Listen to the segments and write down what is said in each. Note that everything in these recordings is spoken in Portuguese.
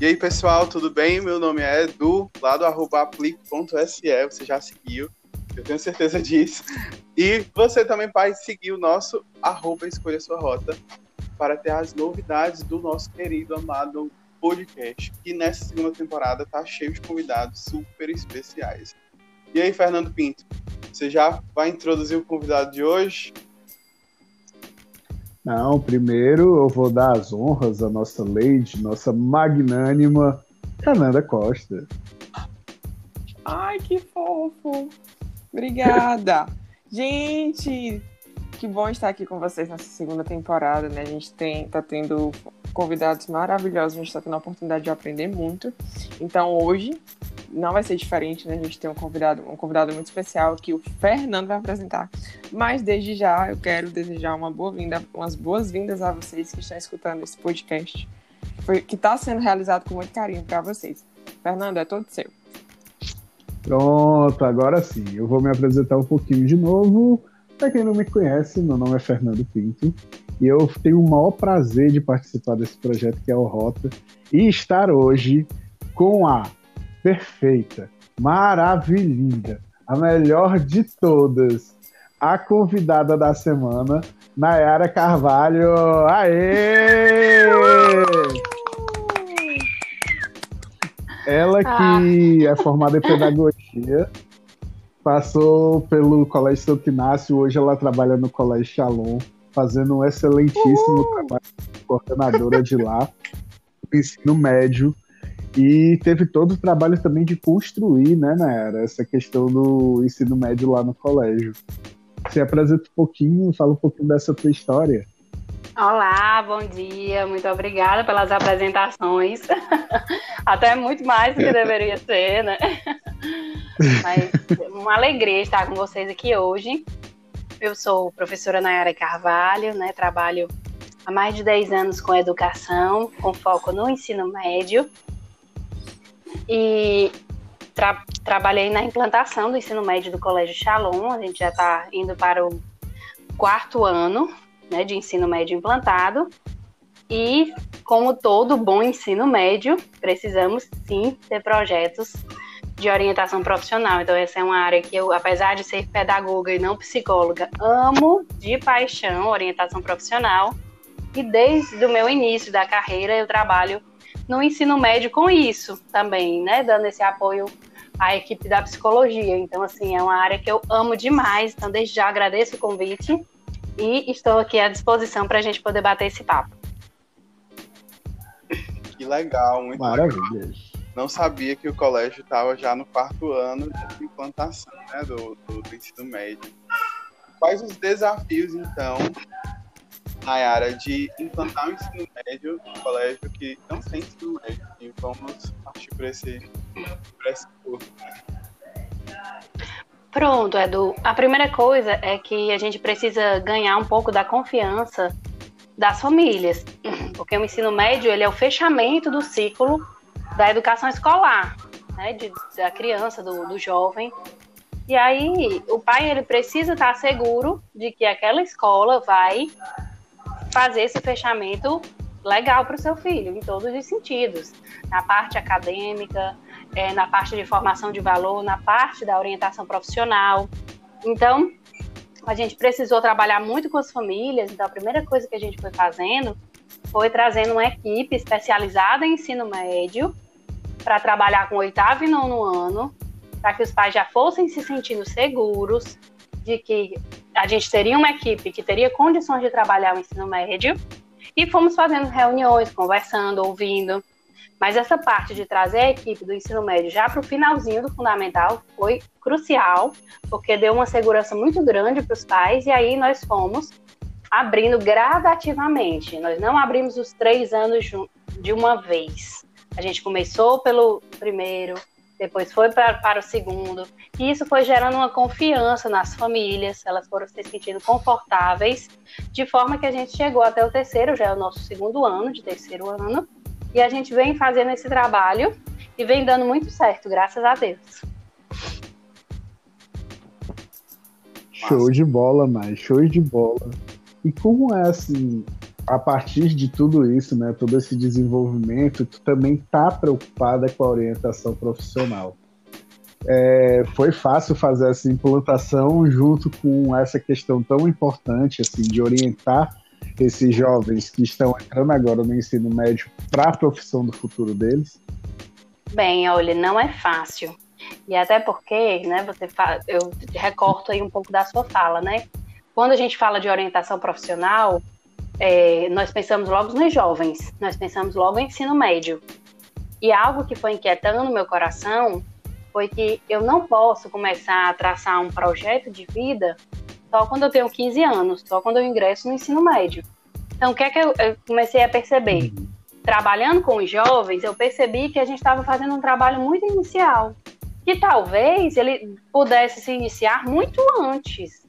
E aí, pessoal, tudo bem? Meu nome é Edu, lá do arroba aplique.se, você já seguiu, eu tenho certeza disso. E você também vai seguir o nosso arroba Escolha Sua Rota para ter as novidades do nosso querido, amado podcast, que nessa segunda temporada tá cheio de convidados super especiais. E aí, Fernando Pinto, você já vai introduzir o convidado de hoje? Não, primeiro eu vou dar as honras à nossa lady, nossa magnânima Fernanda Costa. Ai, que fofo! Obrigada! Gente, que bom estar aqui com vocês nessa segunda temporada, né? A gente tem, tá tendo convidados maravilhosos, a gente está tendo a oportunidade de aprender muito. Então hoje não vai ser diferente, né? A gente tem um convidado, um convidado muito especial que o Fernando vai apresentar. Mas desde já eu quero desejar uma boa-vinda, umas boas-vindas a vocês que estão escutando esse podcast, que está sendo realizado com muito carinho para vocês. Fernando, é todo seu. Pronto, agora sim. Eu vou me apresentar um pouquinho de novo. Para quem não me conhece, meu nome é Fernando Pinto e eu tenho o maior prazer de participar desse projeto que é o Rota e estar hoje com a perfeita, maravilhosa, a melhor de todas, a convidada da semana, Nayara Carvalho. Aê! Ela que ah. é formada em pedagogia, passou pelo Colégio Santo Inácio, hoje ela trabalha no Colégio Shalom, fazendo um excelentíssimo Uhul. trabalho de coordenadora de lá, no ensino médio. E teve todo o trabalho também de construir, né, Nayara, essa questão do ensino médio lá no colégio. Você apresenta um pouquinho, fala um pouquinho dessa tua história. Olá, bom dia, muito obrigada pelas apresentações. Até muito mais do que deveria ser, né? Mas uma alegria estar com vocês aqui hoje. Eu sou professora Nayara Carvalho, né? Trabalho há mais de 10 anos com educação, com foco no ensino médio e tra trabalhei na implantação do ensino médio do Colégio Shalom. A gente já está indo para o quarto ano né, de ensino médio implantado. E, como todo bom ensino médio, precisamos sim ter projetos de orientação profissional. Então, essa é uma área que eu, apesar de ser pedagoga e não psicóloga, amo de paixão orientação profissional. E desde o meu início da carreira, eu trabalho no ensino médio com isso também, né? Dando esse apoio à equipe da psicologia. Então, assim, é uma área que eu amo demais. Então, desde já agradeço o convite e estou aqui à disposição para a gente poder bater esse papo. Que legal, muito Maravilha. Legal. Não sabia que o colégio estava já no quarto ano de implantação né, do, do, do ensino médio. Quais os desafios, então, Nayara, de implantar o ensino médio no colégio que não tem ensino médio. E vamos partir por esse, por esse curso. Pronto, Edu. A primeira coisa é que a gente precisa ganhar um pouco da confiança das famílias, porque o ensino médio ele é o fechamento do ciclo da educação escolar, né, de, da criança, do, do jovem. E aí o pai ele precisa estar seguro de que aquela escola vai fazer esse fechamento legal para o seu filho, em todos os sentidos. Na parte acadêmica, é, na parte de formação de valor, na parte da orientação profissional. Então, a gente precisou trabalhar muito com as famílias, então a primeira coisa que a gente foi fazendo foi trazendo uma equipe especializada em ensino médio para trabalhar com oitavo e nono ano, para que os pais já fossem se sentindo seguros de que a gente teria uma equipe que teria condições de trabalhar o ensino médio e fomos fazendo reuniões, conversando, ouvindo. Mas essa parte de trazer a equipe do ensino médio já para o finalzinho do fundamental foi crucial, porque deu uma segurança muito grande para os pais, e aí nós fomos abrindo gradativamente. Nós não abrimos os três anos de uma vez. A gente começou pelo primeiro, depois foi para, para o segundo, e isso foi gerando uma confiança nas famílias, elas foram se sentindo confortáveis, de forma que a gente chegou até o terceiro, já é o nosso segundo ano, de terceiro ano, e a gente vem fazendo esse trabalho e vem dando muito certo, graças a Deus. Show de bola, mas show de bola. E como é assim? A partir de tudo isso, né, todo esse desenvolvimento, tu também tá preocupada com a orientação profissional. É, foi fácil fazer essa implantação junto com essa questão tão importante assim de orientar esses jovens que estão entrando agora no ensino médio para a profissão do futuro deles? Bem, olha, não é fácil. E até porque, né, você fala, eu recorto aí um pouco da sua fala, né? Quando a gente fala de orientação profissional, é, nós pensamos logo nos jovens, nós pensamos logo em ensino médio. E algo que foi inquietando meu coração foi que eu não posso começar a traçar um projeto de vida só quando eu tenho 15 anos, só quando eu ingresso no ensino médio. Então, o que é que eu, eu comecei a perceber? Trabalhando com os jovens, eu percebi que a gente estava fazendo um trabalho muito inicial, que talvez ele pudesse se iniciar muito antes,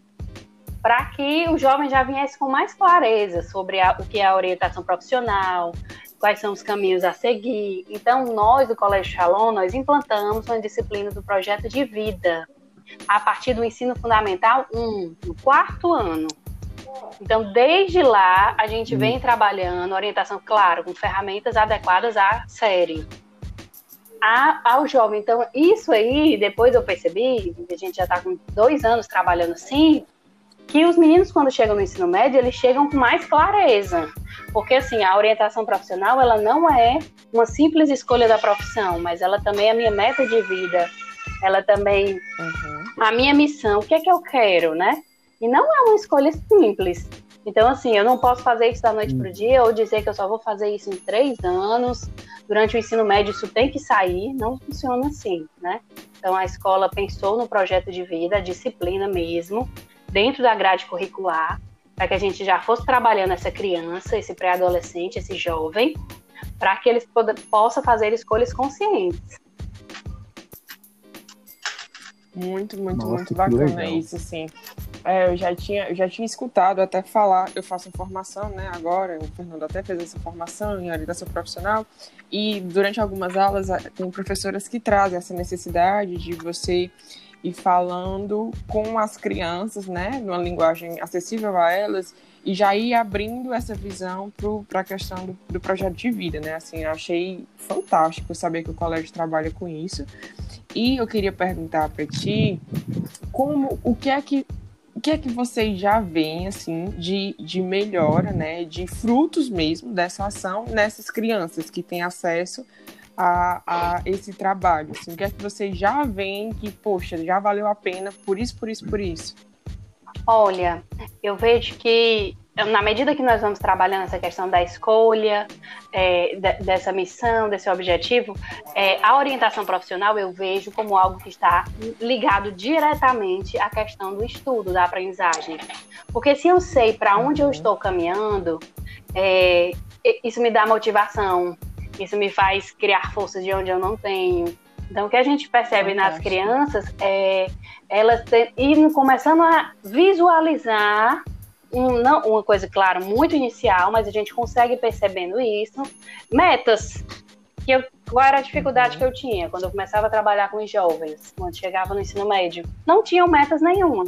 para que o jovem já viesse com mais clareza sobre a, o que é a orientação profissional, quais são os caminhos a seguir. Então, nós do Colégio Shalom, nós implantamos uma disciplina do projeto de vida a partir do ensino fundamental 1, no quarto ano. Então, desde lá, a gente vem trabalhando orientação, claro, com ferramentas adequadas à série. A, ao jovem. Então, isso aí, depois eu percebi, a gente já está com dois anos trabalhando assim, que os meninos, quando chegam no ensino médio, eles chegam com mais clareza. Porque, assim, a orientação profissional, ela não é uma simples escolha da profissão, mas ela também é a minha meta de vida. Ela também, uhum. a minha missão, o que é que eu quero, né? E não é uma escolha simples. Então, assim, eu não posso fazer isso da noite para o dia ou dizer que eu só vou fazer isso em três anos. Durante o ensino médio, isso tem que sair. Não funciona assim, né? Então, a escola pensou no projeto de vida, a disciplina mesmo, dentro da grade curricular, para que a gente já fosse trabalhando essa criança, esse pré-adolescente, esse jovem, para que eles possam fazer escolhas conscientes. Muito, muito, Nossa, muito bacana isso, sim. É, eu já tinha, eu já tinha escutado até falar, eu faço formação, né, agora, o Fernando até fez essa formação em orientação profissional, e durante algumas aulas tem professoras que trazem essa necessidade de você e falando com as crianças, né, numa linguagem acessível a elas, e já ir abrindo essa visão para a questão do, do, projeto de vida, né? Assim, achei fantástico saber que o colégio trabalha com isso. E eu queria perguntar para ti como o que é que o que é que vocês já veem assim de, de melhora, né, de frutos mesmo dessa ação nessas crianças que têm acesso a, a esse trabalho? Assim, o que é que vocês já veem que, poxa, já valeu a pena por isso, por isso, por isso? Olha, eu vejo que na medida que nós vamos trabalhando essa questão da escolha, é, de, dessa missão, desse objetivo, é, a orientação profissional eu vejo como algo que está ligado diretamente à questão do estudo, da aprendizagem. Porque se eu sei para onde eu estou caminhando, é, isso me dá motivação, isso me faz criar forças de onde eu não tenho. Então, o que a gente percebe nas crianças é elas indo começando a visualizar um, não, uma coisa, claro, muito inicial, mas a gente consegue percebendo isso. Metas. Que eu, qual era a dificuldade uhum. que eu tinha quando eu começava a trabalhar com os jovens, quando chegava no ensino médio? Não tinham metas nenhuma.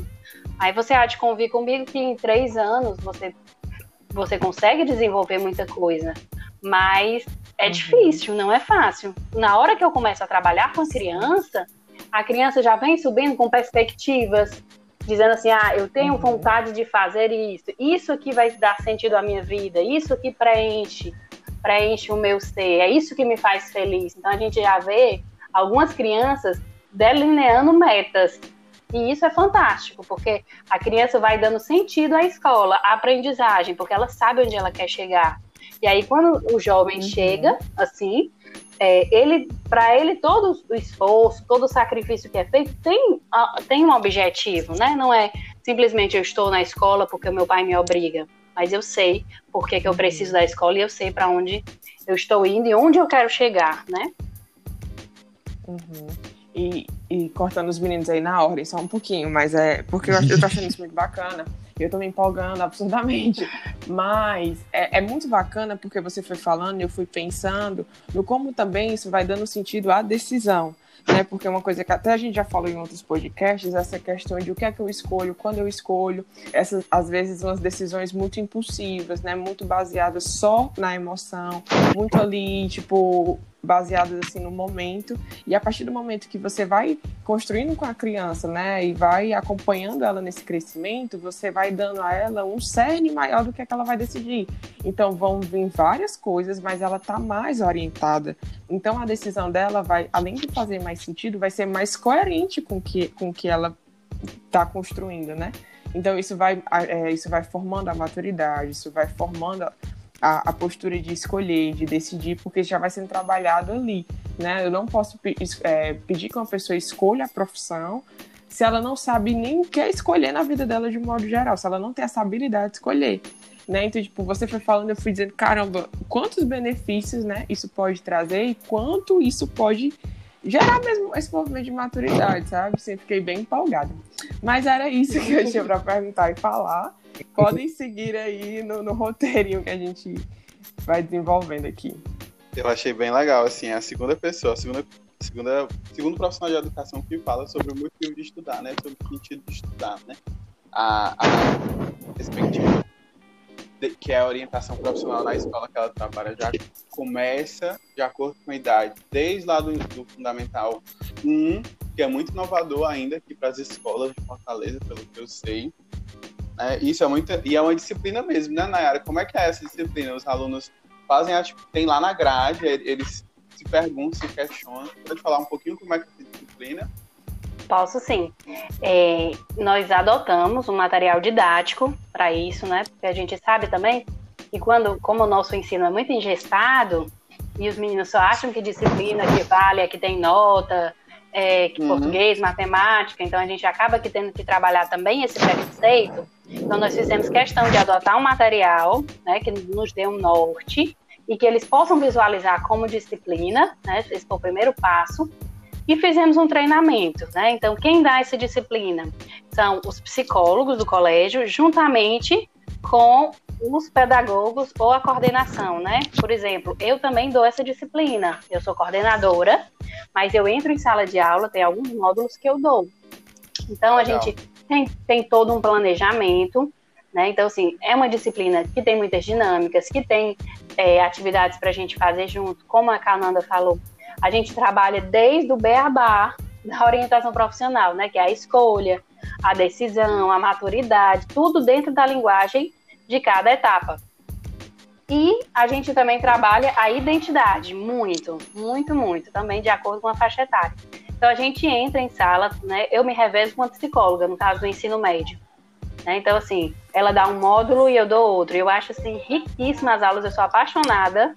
Aí você há de convir comigo que em três anos você, você consegue desenvolver muita coisa, mas é uhum. difícil, não é fácil. Na hora que eu começo a trabalhar com criança, a criança já vem subindo com perspectivas, dizendo assim: ah, eu tenho uhum. vontade de fazer isso, isso aqui vai dar sentido à minha vida, isso aqui preenche, preenche o meu ser, é isso que me faz feliz. Então a gente já vê algumas crianças delineando metas. E isso é fantástico, porque a criança vai dando sentido à escola, à aprendizagem, porque ela sabe onde ela quer chegar. E aí, quando o jovem uhum. chega, assim, é, ele, para ele, todo o esforço, todo o sacrifício que é feito tem, tem um objetivo, né? Não é simplesmente eu estou na escola porque o meu pai me obriga, mas eu sei por que, que eu uhum. preciso da escola e eu sei para onde eu estou indo e onde eu quero chegar, né? Uhum. E, e, cortando os meninos aí na ordem, só um pouquinho, mas é porque eu, eu tô achando isso muito bacana. Eu tô me empolgando absurdamente. Mas é, é, muito bacana porque você foi falando, eu fui pensando no como também isso vai dando sentido à decisão. né? Porque uma coisa que até a gente já falou em outros podcasts, essa questão de o que é que eu escolho, quando eu escolho, essas às vezes umas decisões muito impulsivas, né? Muito baseadas só na emoção, muito ali, tipo, baseadas assim no momento e a partir do momento que você vai construindo com a criança, né, e vai acompanhando ela nesse crescimento, você vai dando a ela um cerne maior do que, é que ela vai decidir. Então vão vir várias coisas, mas ela tá mais orientada. Então a decisão dela vai, além de fazer mais sentido, vai ser mais coerente com que, com que ela está construindo, né? Então isso vai, é, isso vai formando a maturidade, isso vai formando a, a, postura de escolher, de decidir, porque já vai sendo trabalhado ali, né? Eu não posso é, pedir que uma pessoa escolha a profissão se ela não sabe nem o que é escolher na vida dela de modo geral, se ela não tem essa habilidade de escolher. Né? Então, tipo, você foi falando, eu fui dizendo, caramba, quantos benefícios, né, isso pode trazer e quanto isso pode gerar mesmo esse movimento de maturidade, sabe? Assim, fiquei bem empolgada. Mas era isso que eu tinha para perguntar e falar. Podem seguir aí no, no roteirinho que a gente vai desenvolvendo aqui. Eu achei bem legal, assim, a segunda pessoa, a segunda, segunda, segundo profissional de educação que fala sobre o motivo de estudar, né? Sobre o sentido de estudar, né? A, a perspectiva que é a orientação profissional na escola que ela trabalha já começa de acordo com a idade, desde lá do, do Fundamental 1, que é muito inovador ainda aqui para as escolas de Fortaleza, pelo que eu sei, é, isso é muito. E é uma disciplina mesmo, né, Nayara? Como é que é essa disciplina? Os alunos fazem, tem lá na grade, eles se perguntam, se questionam. Pode falar um pouquinho como é que é essa disciplina? Posso sim. É, nós adotamos um material didático para isso, né? Porque a gente sabe também que quando, como o nosso ensino é muito engestado, e os meninos só acham que disciplina que vale é que tem nota, é, que uhum. português, matemática, então a gente acaba que tendo que trabalhar também esse preconceito. Então nós fizemos questão de adotar um material né, que nos dê um norte e que eles possam visualizar como disciplina, né, esse foi o primeiro passo, e fizemos um treinamento. Né? Então quem dá essa disciplina são os psicólogos do colégio, juntamente com os pedagogos ou a coordenação, né? Por exemplo, eu também dou essa disciplina. Eu sou coordenadora, mas eu entro em sala de aula, tem alguns módulos que eu dou. Então Legal. a gente tem, tem todo um planejamento, né? Então, assim, é uma disciplina que tem muitas dinâmicas, que tem é, atividades para a gente fazer junto, como a Cananda falou. A gente trabalha desde o beabá da orientação profissional, né? Que é a escolha, a decisão, a maturidade, tudo dentro da linguagem de cada etapa. E a gente também trabalha a identidade, muito, muito, muito, também de acordo com a faixa etária. Então a gente entra em sala, né? Eu me revezo com uma psicóloga, no caso do ensino médio. Né? Então, assim, ela dá um módulo e eu dou outro. Eu acho assim, riquíssimas aulas, eu sou apaixonada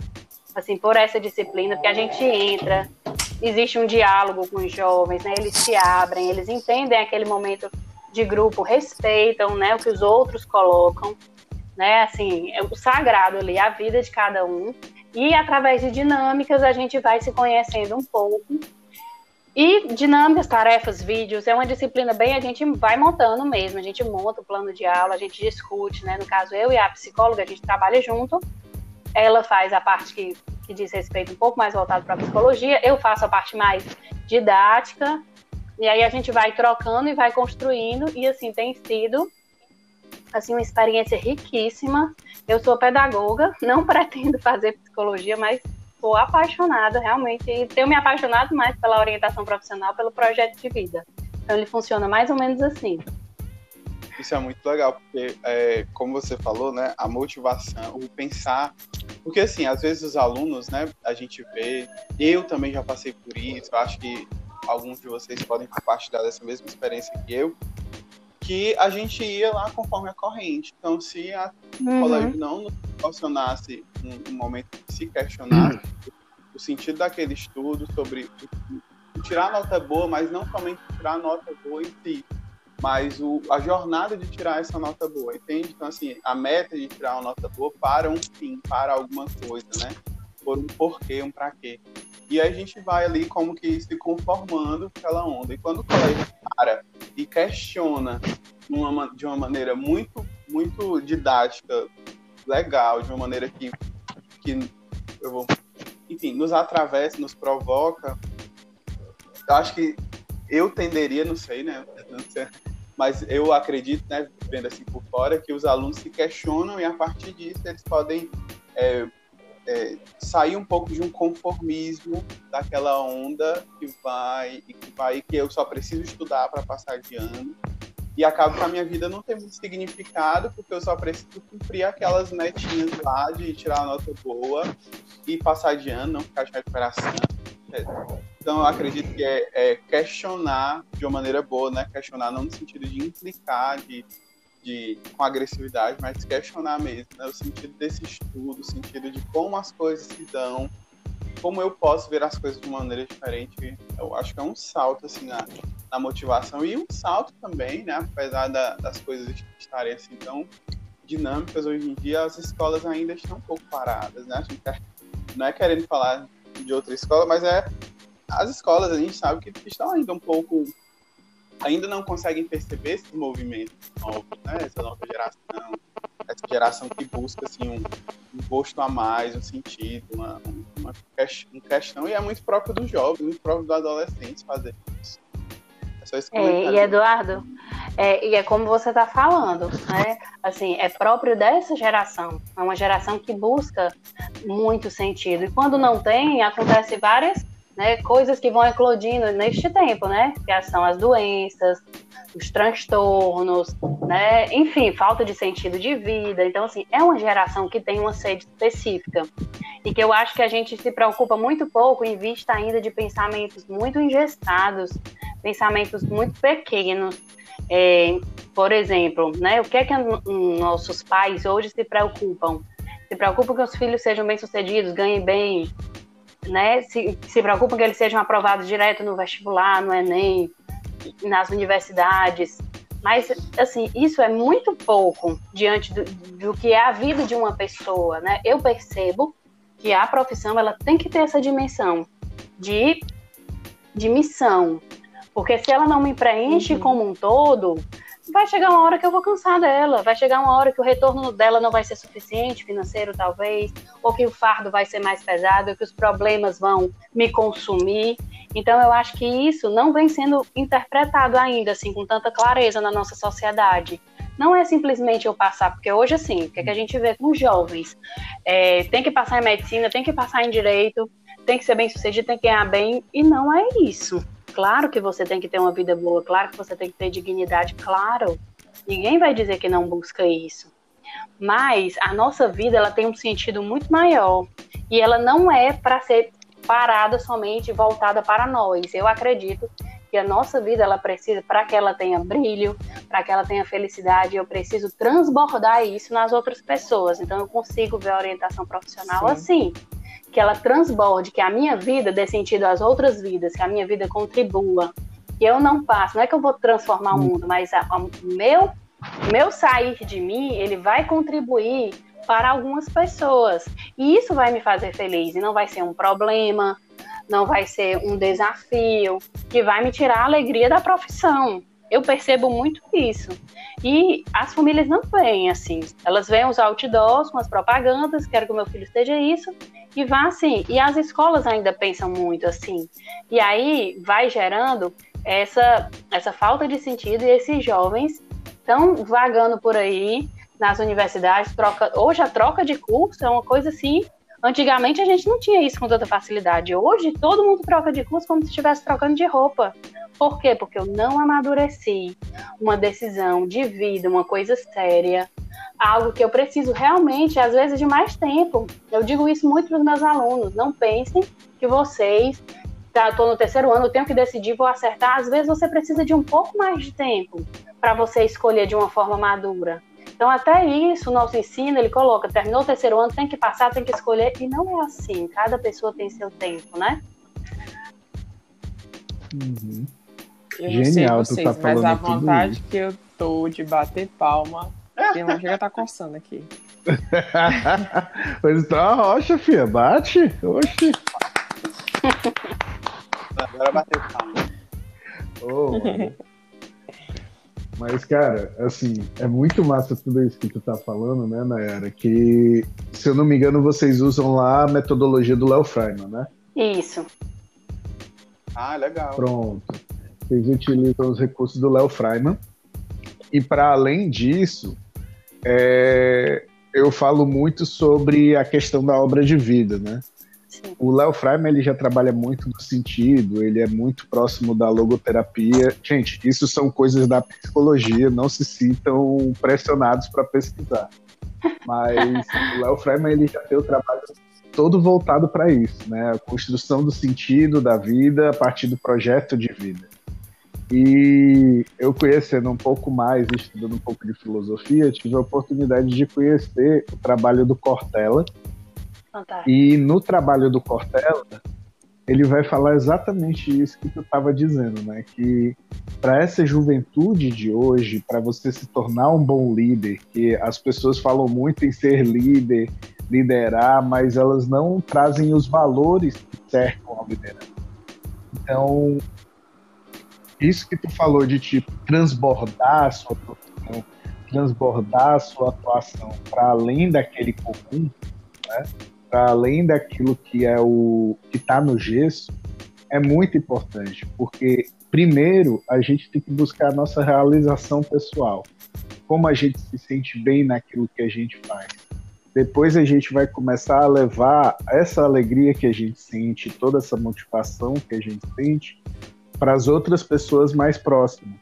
assim, por essa disciplina, porque a gente entra, existe um diálogo com os jovens, né? Eles se abrem, eles entendem aquele momento de grupo, respeitam, né, o que os outros colocam né? Assim, é o sagrado ali, a vida de cada um. E através de dinâmicas a gente vai se conhecendo um pouco. E dinâmicas, tarefas, vídeos, é uma disciplina bem, a gente vai montando mesmo, a gente monta o plano de aula, a gente discute, né? No caso, eu e a psicóloga, a gente trabalha junto. Ela faz a parte que, que diz respeito um pouco mais voltado para a psicologia, eu faço a parte mais didática, e aí a gente vai trocando e vai construindo, e assim tem sido assim, uma experiência riquíssima. Eu sou pedagoga, não pretendo fazer psicologia, mas sou apaixonada realmente e tenho me apaixonado mais pela orientação profissional, pelo projeto de vida. Então ele funciona mais ou menos assim. Isso é muito legal, porque, é, como você falou, né, a motivação, o pensar. Porque, assim, às vezes os alunos, né, a gente vê, eu também já passei por isso, acho que alguns de vocês podem compartilhar dessa mesma experiência que eu, que a gente ia lá conforme a corrente. Então, se a uhum. colégio não nos proporcionasse um, um, momento de se questionar uhum. o sentido daquele estudo sobre tirar nota boa, mas não somente tirar nota boa em si, mas o, a jornada de tirar essa nota boa, entende? Então, assim, a meta de tirar uma nota boa para um fim, para alguma coisa, né? Por um porquê, um para quê. E aí a gente vai ali como que se conformando com aquela onda. E quando o colégio para e questiona uma, de uma maneira muito, muito didática, legal, de uma maneira que, que eu vou, enfim, nos atravessa, nos provoca, eu acho que eu tenderia, não sei, né? Não sei, mas eu acredito, né, vendo assim por fora, que os alunos se questionam e a partir disso eles podem é, é, sair um pouco de um conformismo daquela onda que vai e que vai que eu só preciso estudar para passar de ano e acaba que a minha vida não tem muito significado porque eu só preciso cumprir aquelas metinhas lá de tirar uma nota boa e passar de ano, não ficar de recuperação. Então eu acredito que é, é questionar de uma maneira boa, né? Questionar não no sentido de implicar, de de, com agressividade, mas questionar mesmo, né? o sentido desse estudo, o sentido de como as coisas se dão, como eu posso ver as coisas de uma maneira diferente. Eu acho que é um salto assim na, na motivação e um salto também, né? Apesar da, das coisas estarem assim tão dinâmicas hoje em dia, as escolas ainda estão um pouco paradas, né? A gente tá, não é querendo falar de outra escola, mas é as escolas a gente sabe que estão ainda um pouco ainda não conseguem perceber esses movimentos novos, né? Essa nova geração, essa geração que busca assim um, um gosto a mais, um sentido, uma, uma, uma questão e é muito próprio dos jovens, muito próprio do adolescente fazer isso. É, é e Eduardo, é, e é como você está falando, né? Assim, é próprio dessa geração. É uma geração que busca muito sentido. E quando não tem, acontece várias né, coisas que vão eclodindo neste tempo, né? Que são as doenças, os transtornos, né? Enfim, falta de sentido de vida. Então, assim, é uma geração que tem uma sede específica e que eu acho que a gente se preocupa muito pouco em vista ainda de pensamentos muito ingestados, pensamentos muito pequenos. É, por exemplo, né? O que é que nossos pais hoje se preocupam? Se preocupam que os filhos sejam bem-sucedidos, ganhem bem, né, se, se preocupam que eles sejam aprovados direto no vestibular, no Enem, nas universidades. Mas, assim, isso é muito pouco diante do, do que é a vida de uma pessoa, né? Eu percebo que a profissão, ela tem que ter essa dimensão de, de missão. Porque se ela não me preenche uhum. como um todo, vai chegar uma hora que eu vou cansar dela, vai chegar uma hora que o retorno dela não vai ser suficiente, financeiro talvez, ou que o fardo vai ser mais pesado, ou que os problemas vão me consumir. Então eu acho que isso não vem sendo interpretado ainda assim com tanta clareza na nossa sociedade. Não é simplesmente eu passar, porque hoje assim, o que, é que a gente vê com os jovens? É, tem que passar em medicina, tem que passar em direito, tem que ser bem sucedido, tem que ganhar bem, e não é isso. Claro que você tem que ter uma vida boa, claro que você tem que ter dignidade, claro. Ninguém vai dizer que não busca isso. Mas a nossa vida ela tem um sentido muito maior e ela não é para ser parada somente voltada para nós. Eu acredito que a nossa vida ela precisa para que ela tenha brilho, para que ela tenha felicidade, eu preciso transbordar isso nas outras pessoas. Então eu consigo ver a orientação profissional Sim. assim que ela transborde, que a minha vida dê sentido às outras vidas, que a minha vida contribua, que eu não passo, não é que eu vou transformar o hum. mundo, mas o meu, meu sair de mim, ele vai contribuir para algumas pessoas. E isso vai me fazer feliz, e não vai ser um problema, não vai ser um desafio, que vai me tirar a alegria da profissão. Eu percebo muito isso. E as famílias não veem assim. Elas veem os outdoors com as propagandas, quero que o meu filho esteja isso, e vá assim. E as escolas ainda pensam muito assim. E aí vai gerando essa, essa falta de sentido e esses jovens estão vagando por aí nas universidades. Troca, hoje a troca de curso é uma coisa assim. Antigamente a gente não tinha isso com tanta facilidade. Hoje todo mundo troca de curso como se estivesse trocando de roupa. Por quê? Porque eu não amadureci uma decisão de vida, uma coisa séria, algo que eu preciso realmente, às vezes, de mais tempo. Eu digo isso muito para os meus alunos. Não pensem que vocês, tá, estou no terceiro ano, eu tenho que decidir, vou acertar. Às vezes você precisa de um pouco mais de tempo para você escolher de uma forma madura. Então, até isso, o nosso ensino, ele coloca, terminou o terceiro ano, tem que passar, tem que escolher, e não é assim. Cada pessoa tem seu tempo, né? Uhum. Eu Genial, não sei vocês, tá mas a vontade que eu tô de bater palma, que não chega tá coçando aqui. pois tá uma rocha, filha. Bate. Oxi. Agora bater palma. Oh, mas, cara, assim, é muito massa tudo isso que tu tá falando, né, Nayara? Que, se eu não me engano, vocês usam lá a metodologia do Léo Freiman, né? Isso. Ah, legal. Pronto. Vocês utilizam os recursos do Léo Freiman. E para além disso, é, eu falo muito sobre a questão da obra de vida, né? Sim. O Léo Freiman ele já trabalha muito no sentido, ele é muito próximo da logoterapia. Gente, isso são coisas da psicologia, não se sintam pressionados para pesquisar. Mas o Léo Freiman ele já tem o trabalho todo voltado para isso, né? A construção do sentido da vida a partir do projeto de vida. E eu conhecendo um pouco mais, estudando um pouco de filosofia, tive a oportunidade de conhecer o trabalho do Cortella. E no trabalho do Cortella, ele vai falar exatamente isso que tu estava dizendo, né? Que para essa juventude de hoje, para você se tornar um bom líder, que as pessoas falam muito em ser líder, liderar, mas elas não trazem os valores que cercam a liderança. Então, isso que tu falou de tipo transbordar a sua profissão, transbordar a sua atuação para além daquele comum, né? Além daquilo que é o que está no gesso, é muito importante, porque primeiro a gente tem que buscar a nossa realização pessoal, como a gente se sente bem naquilo que a gente faz. Depois a gente vai começar a levar essa alegria que a gente sente, toda essa motivação que a gente sente, para as outras pessoas mais próximas.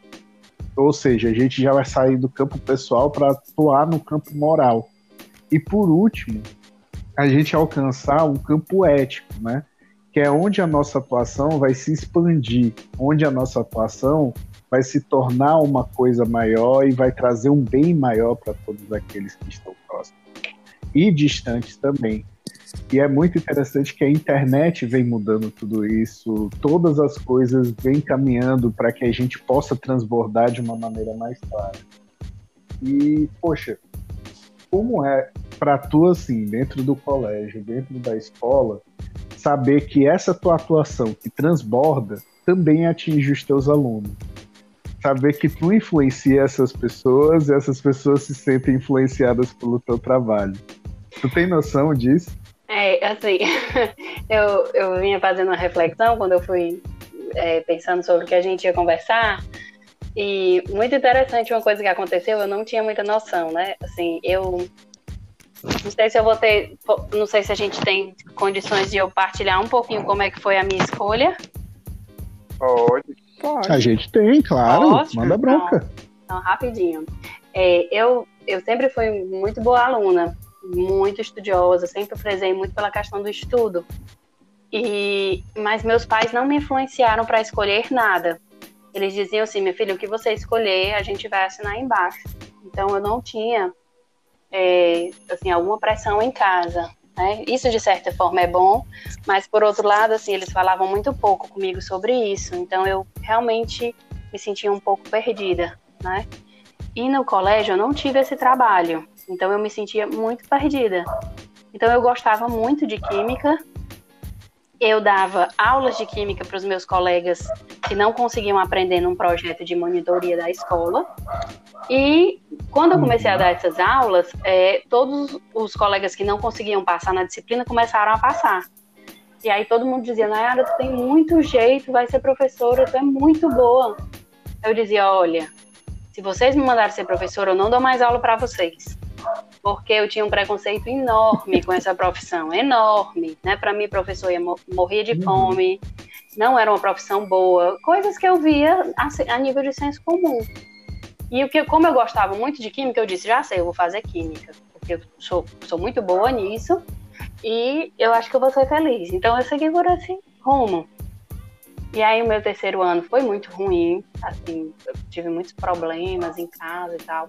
Ou seja, a gente já vai sair do campo pessoal para atuar no campo moral. E por último, a gente alcançar um campo ético, né? Que é onde a nossa atuação vai se expandir, onde a nossa atuação vai se tornar uma coisa maior e vai trazer um bem maior para todos aqueles que estão próximos e distantes também. E é muito interessante que a internet vem mudando tudo isso, todas as coisas vêm caminhando para que a gente possa transbordar de uma maneira mais clara. E, poxa, como é para tu, assim, dentro do colégio, dentro da escola, saber que essa tua atuação que transborda também atinge os teus alunos? Saber que tu influencia essas pessoas e essas pessoas se sentem influenciadas pelo teu trabalho. Tu tem noção disso? É, assim, eu, eu vinha fazendo uma reflexão quando eu fui é, pensando sobre o que a gente ia conversar. E muito interessante uma coisa que aconteceu, eu não tinha muita noção, né? Assim, eu não sei se eu vou ter, não sei se a gente tem condições de eu partilhar um pouquinho como é que foi a minha escolha. Pode. Pode. A gente tem, claro. Pode? Manda bronca. Então, rapidinho. É, eu, eu sempre fui muito boa aluna, muito estudiosa, sempre prezei muito pela questão do estudo. E, mas meus pais não me influenciaram para escolher nada. Eles diziam assim, meu filho, o que você escolher, a gente vai assinar embaixo. Então eu não tinha é, assim alguma pressão em casa. Né? Isso de certa forma é bom, mas por outro lado, assim, eles falavam muito pouco comigo sobre isso. Então eu realmente me sentia um pouco perdida, né? E no colégio eu não tive esse trabalho, então eu me sentia muito perdida. Então eu gostava muito de química. Eu dava aulas de química para os meus colegas que não conseguiam aprender num projeto de monitoria da escola. E quando eu comecei a dar essas aulas, é, todos os colegas que não conseguiam passar na disciplina começaram a passar. E aí todo mundo dizia, Nayara, tu tem muito jeito, vai ser professora, tu é muito boa. Eu dizia, olha, se vocês me mandarem ser professora, eu não dou mais aula para vocês. Porque eu tinha um preconceito enorme com essa profissão, enorme, né? Para mim, professor ia morrer de fome, não era uma profissão boa, coisas que eu via a, a nível de senso comum. E o que, como eu gostava muito de química, eu disse, já sei, eu vou fazer química, porque eu sou, sou muito boa nisso e eu acho que eu vou ser feliz. Então eu segui por esse rumo. E aí o meu terceiro ano foi muito ruim, assim, eu tive muitos problemas em casa e tal.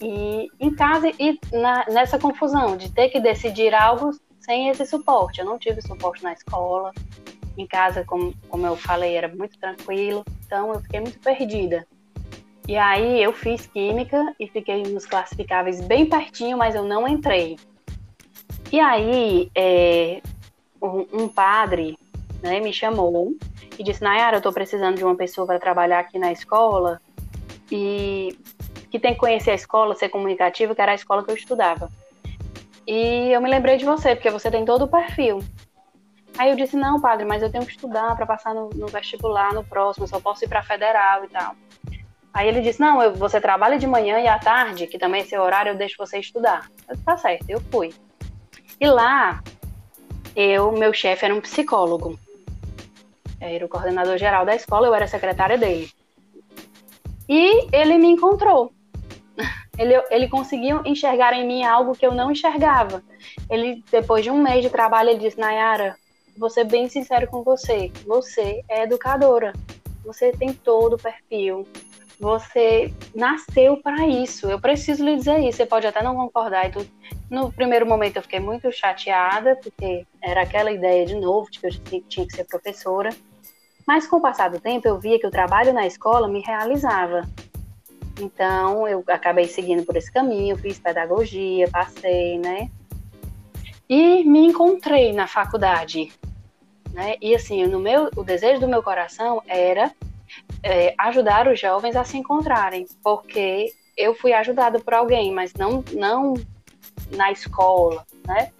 E em casa e na, nessa confusão de ter que decidir algo sem esse suporte. Eu não tive suporte na escola. Em casa, como, como eu falei, era muito tranquilo. Então eu fiquei muito perdida. E aí eu fiz química e fiquei nos classificáveis bem pertinho, mas eu não entrei. E aí é, um, um, padre né, me chamou e disse, Nayara, eu estou precisando de uma pessoa para trabalhar aqui na escola e que tem que conhecer a escola, ser comunicativo, que era a escola que eu estudava. E eu me lembrei de você, porque você tem todo o perfil. Aí eu disse, não, padre, mas eu tenho que estudar para passar no, no, vestibular no próximo, só posso ir para federal e tal. Aí ele disse, não, eu, você trabalha de manhã e à tarde, que também é seu horário, eu deixo você estudar. Eu disse, tá certo, eu fui. E lá, eu, meu chefe era um psicólogo. Era o coordenador geral da escola, eu era secretária dele. E ele me encontrou. Ele, ele conseguiu enxergar em mim algo que eu não enxergava. Ele, depois de um mês de trabalho, ele disse, Nayara, vou ser bem sincero com você, você é educadora. Você tem todo o perfil, você nasceu para isso. Eu preciso lhe dizer isso. Você pode até não concordar. E tudo. No primeiro momento eu fiquei muito chateada, porque era aquela ideia de novo de que eu tinha que ser professora. Mas com o passar do tempo eu via que o trabalho na escola me realizava. Então eu acabei seguindo por esse caminho, fiz pedagogia, passei, né? E me encontrei na faculdade. Né? E assim, no meu, o desejo do meu coração era é, ajudar os jovens a se encontrarem, porque eu fui ajudada por alguém, mas não, não na escola, né?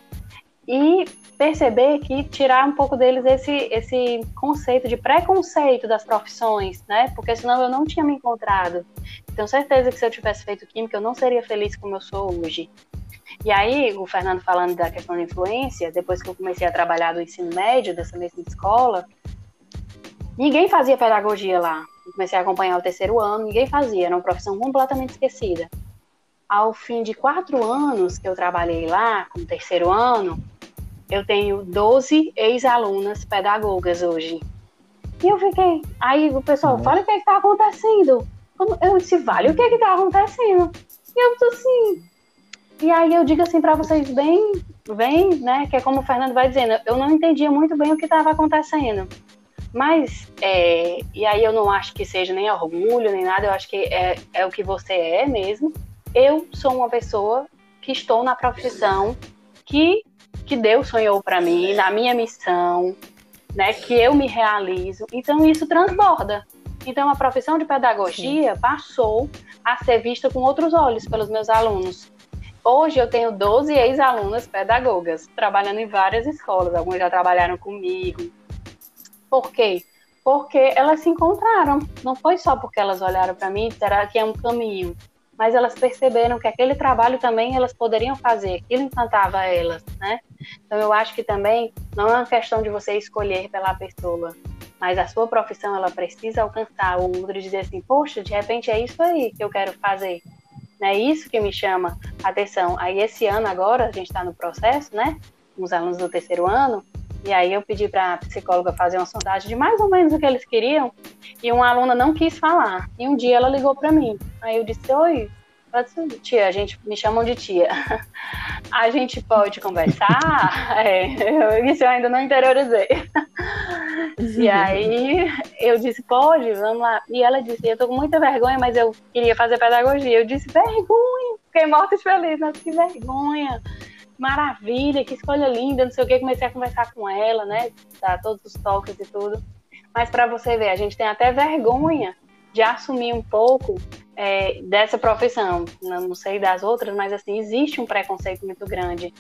E perceber que tirar um pouco deles esse, esse conceito de preconceito das profissões, né? Porque senão eu não tinha me encontrado. Tenho certeza que se eu tivesse feito química, eu não seria feliz como eu sou hoje. E aí, o Fernando falando da questão da influência, depois que eu comecei a trabalhar no ensino médio dessa mesma escola, ninguém fazia pedagogia lá comecei a acompanhar o terceiro ano, ninguém fazia, era uma profissão completamente esquecida. Ao fim de quatro anos que eu trabalhei lá, como terceiro ano, eu tenho 12 ex-alunas pedagogas hoje. E eu fiquei. Aí o pessoal, Nossa. fala o que é está acontecendo. Eu disse, vale, o que é está acontecendo? E eu tô assim. E aí eu digo assim para vocês, bem, bem, né? Que é como o Fernando vai dizendo, eu não entendia muito bem o que estava acontecendo. Mas, é, e aí eu não acho que seja nem orgulho, nem nada, eu acho que é, é o que você é mesmo. Eu sou uma pessoa que estou na profissão que, que Deus sonhou para mim, na minha missão, né, que eu me realizo. Então isso transborda. Então a profissão de pedagogia Sim. passou a ser vista com outros olhos pelos meus alunos. Hoje eu tenho 12 ex-alunas pedagogas, trabalhando em várias escolas. Algumas já trabalharam comigo, por quê? Porque elas se encontraram. Não foi só porque elas olharam para mim e disseram que é um caminho, mas elas perceberam que aquele trabalho também elas poderiam fazer, aquilo encantava elas, né? Então eu acho que também não é uma questão de você escolher pela pessoa, mas a sua profissão ela precisa alcançar o outro e dizer assim, poxa, de repente é isso aí que eu quero fazer. É isso que me chama a atenção. Aí esse ano agora, a gente está no processo, né? Os alunos do terceiro ano, e aí eu pedi para a psicóloga fazer uma sondagem de mais ou menos o que eles queriam, e uma aluna não quis falar. E um dia ela ligou para mim. Aí eu disse: "Oi, tia, a gente me chamam de tia. A gente pode conversar? é, isso eu ainda não interiorizei. E aí eu disse, pode, vamos lá. E ela disse, eu tô com muita vergonha, mas eu queria fazer pedagogia. Eu disse, vergonha, fiquei morta de feliz, mas que vergonha maravilha, que escolha linda, não sei o que, comecei a conversar com ela, né, dar todos os toques e tudo. Mas para você ver, a gente tem até vergonha de assumir um pouco é, dessa profissão. Não, sei das outras, mas assim, existe um preconceito muito grande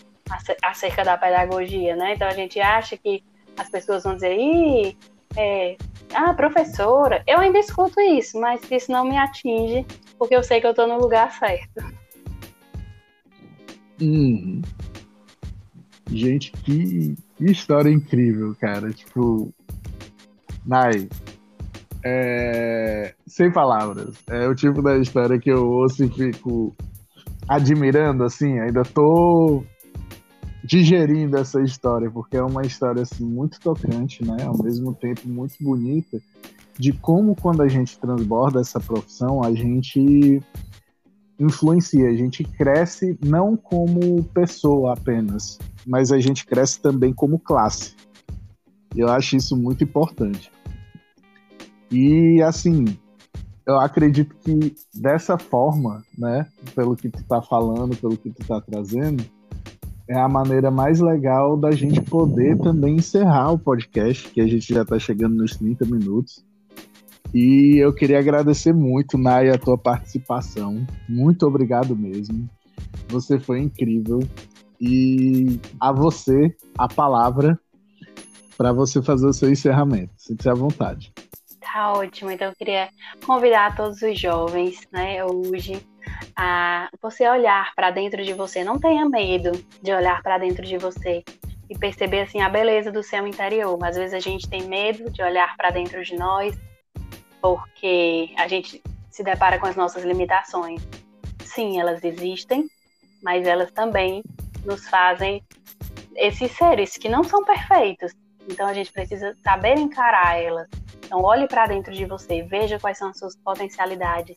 acerca da pedagogia, né? Então a gente acha que as pessoas vão dizer, Ih, é, ah, professora, eu ainda escuto isso, mas isso não me atinge, porque eu sei que eu estou no lugar certo. Uhum. Gente, que, história incrível, cara. Tipo, Nai, é, sem palavras. É o tipo da história que eu ouço e fico admirando, assim, ainda tô digerindo essa história, porque é uma história, assim, muito tocante, né? Ao mesmo tempo muito bonita, de como quando a gente transborda essa profissão, a gente influencia, a gente cresce não como pessoa apenas, mas a gente cresce também como classe. Eu acho isso muito importante. E assim, eu acredito que dessa forma, né, pelo que tu está falando, pelo que tu está trazendo, é a maneira mais legal da gente poder também encerrar o podcast, que a gente já está chegando nos 30 minutos. E eu queria agradecer muito, Naya, a tua participação. Muito obrigado mesmo. Você foi incrível. E a você a palavra para você fazer o seu encerramento. Sinta-se à vontade. Tá ótimo. Então eu queria convidar todos os jovens, né, hoje, a você olhar para dentro de você. Não tenha medo de olhar para dentro de você e perceber assim a beleza do seu interior. Às vezes a gente tem medo de olhar para dentro de nós porque a gente se depara com as nossas limitações. Sim, elas existem, mas elas também nos fazem esses seres que não são perfeitos. Então a gente precisa saber encarar elas. Então olhe para dentro de você, veja quais são as suas potencialidades,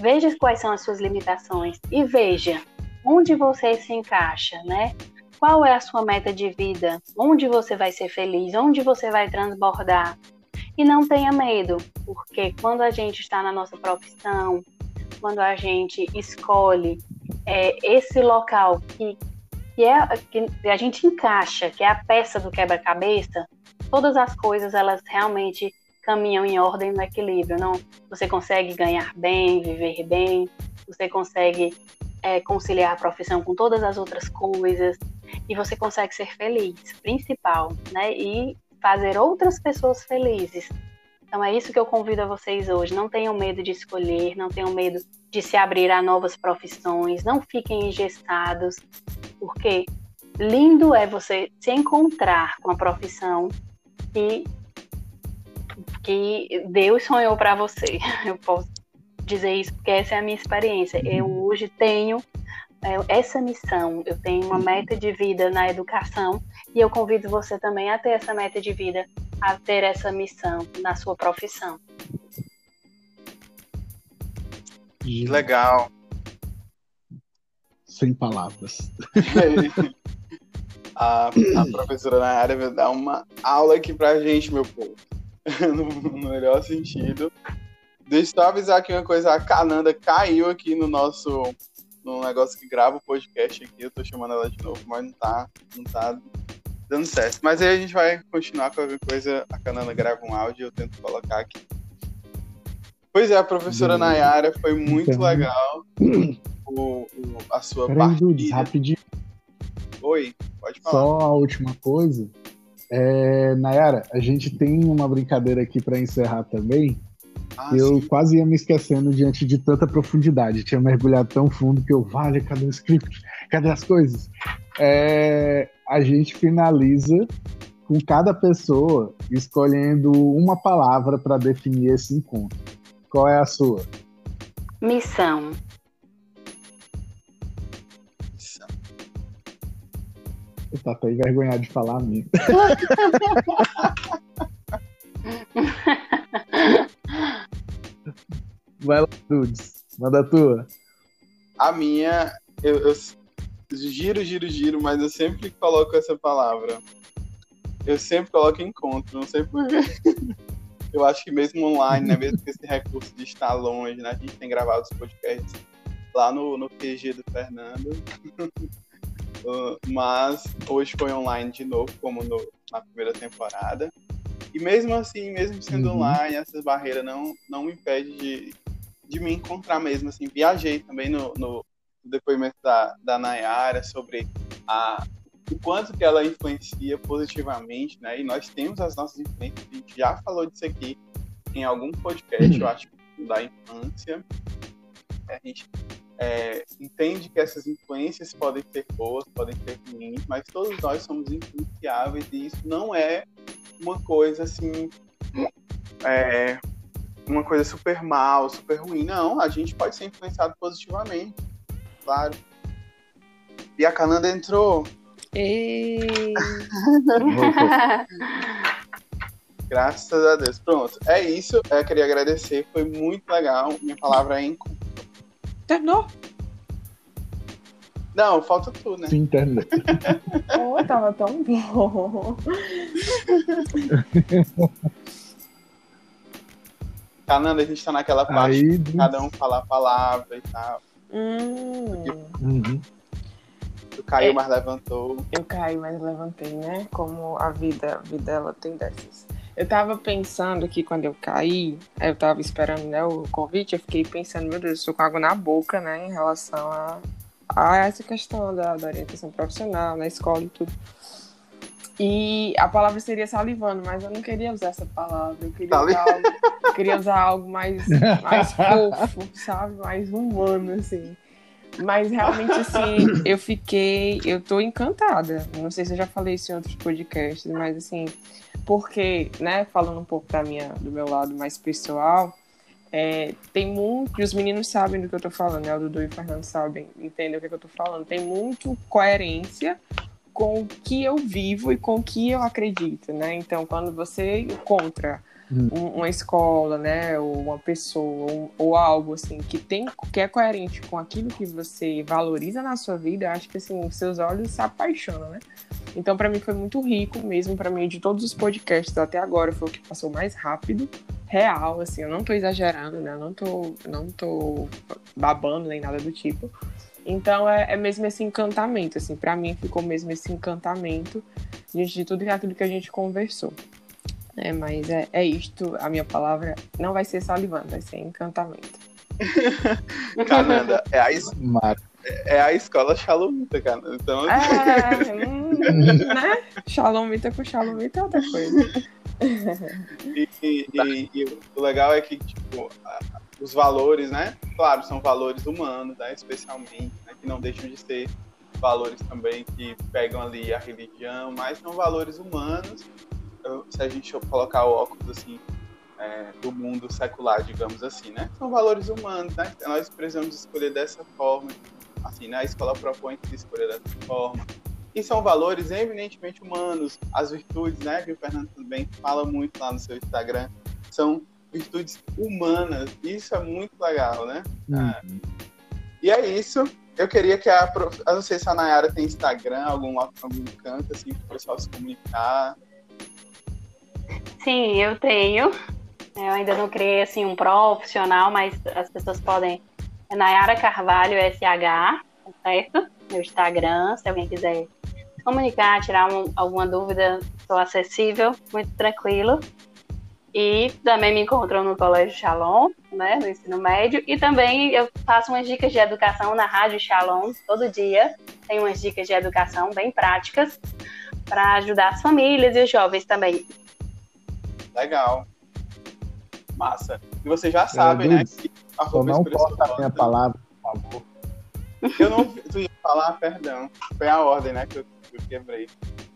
veja quais são as suas limitações e veja onde você se encaixa, né? Qual é a sua meta de vida? Onde você vai ser feliz? Onde você vai transbordar? E não tenha medo, porque quando a gente está na nossa profissão, quando a gente escolhe é, esse local que, que, é, que a gente encaixa, que é a peça do quebra-cabeça, todas as coisas elas realmente caminham em ordem no equilíbrio. Não, você consegue ganhar bem, viver bem, você consegue é, conciliar a profissão com todas as outras coisas e você consegue ser feliz, principal, né? E fazer outras pessoas felizes. Então é isso que eu convido a vocês hoje. Não tenham medo de escolher, não tenham medo de se abrir a novas profissões, não fiquem engessados, porque lindo é você se encontrar com a profissão que, que Deus sonhou para você. Eu posso dizer isso porque essa é a minha experiência. Eu hoje tenho é, essa missão, eu tenho uma meta de vida na educação e eu convido você também a ter essa meta de vida, a ter essa missão na sua profissão. Legal. Sem palavras. a, a professora na área vai dar uma aula aqui pra gente, meu povo. no, melhor sentido. Deixa eu só avisar aqui uma coisa, a Cananda caiu aqui no nosso no negócio que grava o podcast aqui, eu tô chamando ela de novo, mas não tá, não tá dando certo. Mas aí a gente vai continuar com qualquer coisa, a Cananda grava um áudio e eu tento colocar aqui. Pois é, a professora. Nayara, foi muito legal o, o, a sua partida. rapidinho. Oi, pode falar. Só a última coisa. É, Nayara, a gente tem uma brincadeira aqui para encerrar também, ah, eu sim. quase ia me esquecendo diante de tanta profundidade. Tinha mergulhado tão fundo que eu, vale, cadê o script? Cadê as coisas? É, a gente finaliza com cada pessoa escolhendo uma palavra para definir esse encontro. Qual é a sua? Missão. Missão. Eu tô até envergonhado de falar a minha. Vai lá, Dudes. Manda a tua. A minha, eu, eu giro, giro, giro, mas eu sempre coloco essa palavra. Eu sempre coloco encontro, não sei porquê. eu acho que mesmo online, né, mesmo com esse recurso de estar longe, né, a gente tem gravado os podcasts lá no, no QG do Fernando. Uh, mas hoje foi online de novo, como no, na primeira temporada. E mesmo assim, mesmo sendo uhum. online, essas barreiras não, não me impedem de, de me encontrar mesmo, assim, viajei também no, no depoimento da, da Nayara sobre a, o quanto que ela influencia positivamente, né, e nós temos as nossas influências, a gente já falou disso aqui em algum podcast, eu acho, da infância, a gente é, entende que essas influências podem ser boas, podem ser ruins, mas todos nós somos influenciáveis e isso não é uma coisa assim é, uma coisa super mal, super ruim. Não, a gente pode ser influenciado positivamente, claro. E a Cananda entrou. E... Graças a Deus. Pronto, é isso. Eu queria agradecer, foi muito legal. Minha palavra é encontro. Terminou? Não, falta tu, né? Sim, terminou. oh, tava tão bom. Cananda, a gente tá naquela parte Aí, de cada um falar a palavra e tal. Hum. Uhum. Tu caiu, é, mas levantou. Eu caí, mas levantei, né? Como a vida, a vida ela tem dessas. Eu tava pensando que quando eu caí, eu tava esperando né, o convite, eu fiquei pensando, meu Deus, eu tô com água na boca, né? Em relação a, a essa questão da, da orientação profissional, na escola e tudo. E a palavra seria salivando, mas eu não queria usar essa palavra. Eu queria, Sali- usar algo, eu queria usar algo mais, mais fofo, sabe? Mais humano, assim. Mas realmente, assim, eu fiquei. Eu tô encantada. Não sei se eu já falei isso em outros podcasts, mas assim, porque, né, falando um pouco da minha, do meu lado mais pessoal, é, tem muito. e Os meninos sabem do que eu tô falando, né? O Dudu e o Fernando sabem, entendem o que, que eu tô falando. Tem muito coerência com o que eu vivo e com o que eu acredito, né? Então, quando você encontra Hum. um- uma escola, né, ou uma pessoa, ou, ou algo assim que tem que é coerente com aquilo que você valoriza na sua vida, acho que assim seus olhos se apaixonam, né? Então, para mim foi muito rico mesmo, para mim de todos os podcasts até agora foi o que passou mais rápido, real, assim, eu não tô exagerando, né? Eu não tô, não tô babando nem nada do tipo. Então é, é mesmo esse encantamento, assim, para mim ficou mesmo esse encantamento diante de tudo aquilo que a gente conversou. É, mas é, é isto, a minha palavra não vai ser salivando, vai ser encantamento. Cananda, é a, Mara. É a escola Shalomita, cara. Então, É, hum, né? Shalomita com shalomita é outra coisa. E, e- e- e o legal é que, tipo, os valores, né? Claro, são valores humanos, né? Especialmente, né? Que não deixam de ser valores também que pegam ali a religião, mas são valores humanos. Eu- Se a gente colocar o óculos, assim, é, do mundo secular, digamos assim, né? São valores humanos, né? Nós precisamos escolher dessa forma. Assim, né? A escola propõe que se escolha dessa forma. E são valores eminentemente humanos. As virtudes, né, que o Fernando também fala muito lá no seu Instagram, são virtudes humanas. Isso é muito legal, né? Ah, E é isso. Eu queria que a. prof- Eu não sei se a Nayara tem Instagram, algum, algum canto, assim, para o pessoal se comunicar. Sim, eu tenho. Eu ainda não criei assim um profissional, mas as pessoas podem. É Nayara Carvalho SH, certo? Meu Instagram, se alguém quiser se comunicar, tirar um- alguma dúvida, sou acessível, muito tranquilo. E também me encontram no Colégio Shalom, né, no ensino médio. E também eu faço umas dicas de educação na Rádio Shalom todo dia. Tem umas dicas de educação bem práticas para ajudar as famílias e os jovens também. Legal. Massa. E você já sabe, né? Luiz, Que arroba não corta a minha palavra, por favor. Eu não. Tu ia falar, perdão. Foi a ordem, né? Que eu, que eu quebrei.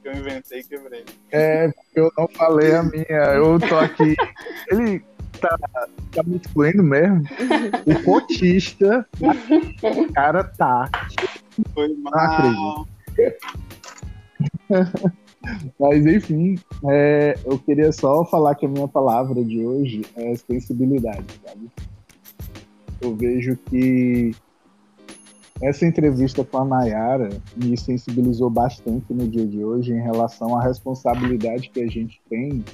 Que eu inventei e quebrei. É, porque eu não falei a minha. Eu tô aqui. Ele tá, tá me excluindo mesmo. O cotista, o cara tá. Foi mal. acredito. Mas enfim, é, eu queria só falar que a minha palavra de hoje é sensibilidade, sabe? Eu vejo que essa entrevista com a Nayara me sensibilizou bastante no dia de hoje em relação à responsabilidade que a gente tem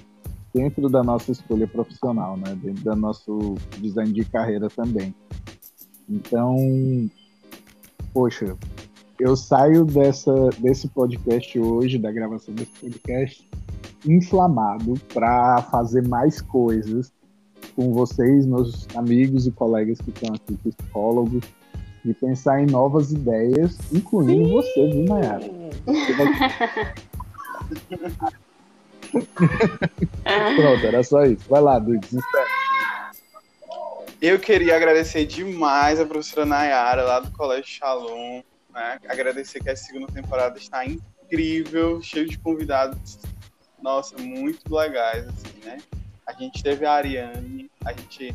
dentro da nossa escolha profissional, né? Dentro do nosso design de carreira também. Então, poxa, eu saio dessa, desse podcast hoje, da gravação desse podcast, inflamado para fazer mais coisas com vocês, meus amigos e colegas que estão aqui, psicólogos, e pensar em novas ideias, incluindo você, viu, Nayara? Você vai- Pronto, era só isso. Vai lá, Dudu. Eu queria agradecer demais a professora Nayara, lá do Colégio Shalom. Né? Agradecer que a segunda temporada está incrível, cheio de convidados, nossa, muito legais, assim, né? A gente teve a Ariane, a gente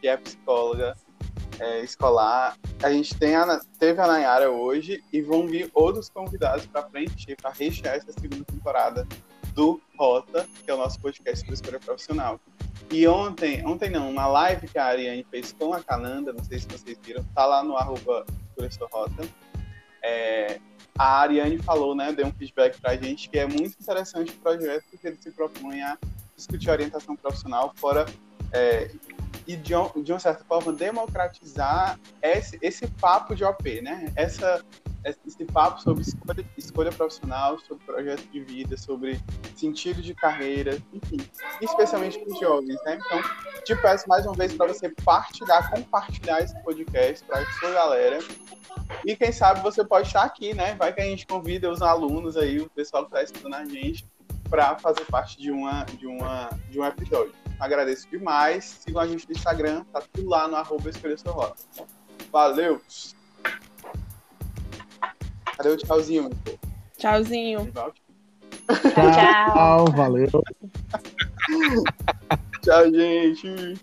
que é psicóloga é, escolar, a gente tem a, teve a Nayara hoje e vão vir outros convidados para preencher, para rechear essa segunda temporada do Rota, que é o nosso podcast sobre escolha profissional. E ontem, ontem não, na live que a Ariane fez com a Cananda, não sei se vocês viram, tá lá no arroba Rota. É, a Ariane falou, né, deu um feedback pra gente que é muito interessante o projeto porque ele se propõe a discutir orientação profissional fora é, e de, um- de uma certa forma democratizar esse, esse papo de OP, né? Essa, esse papo sobre escolha, escolha profissional, sobre projeto de vida, sobre sentido de carreira, enfim, especialmente para os jovens, né? Então, te peço mais uma vez para você partilhar, compartilhar esse podcast para a sua galera E quem sabe você pode estar aqui, né? Vai que a gente convida os alunos aí, o pessoal que está estudando a gente, para fazer parte de, uma, de, uma, de um episódio. Agradeço demais. Sigam a gente no Instagram, tá tudo lá no arroba Escolha Sua Rota. Valeu! Cadê o tchauzinho? Tchauzinho. Tchau, valeu. Tchau, gente.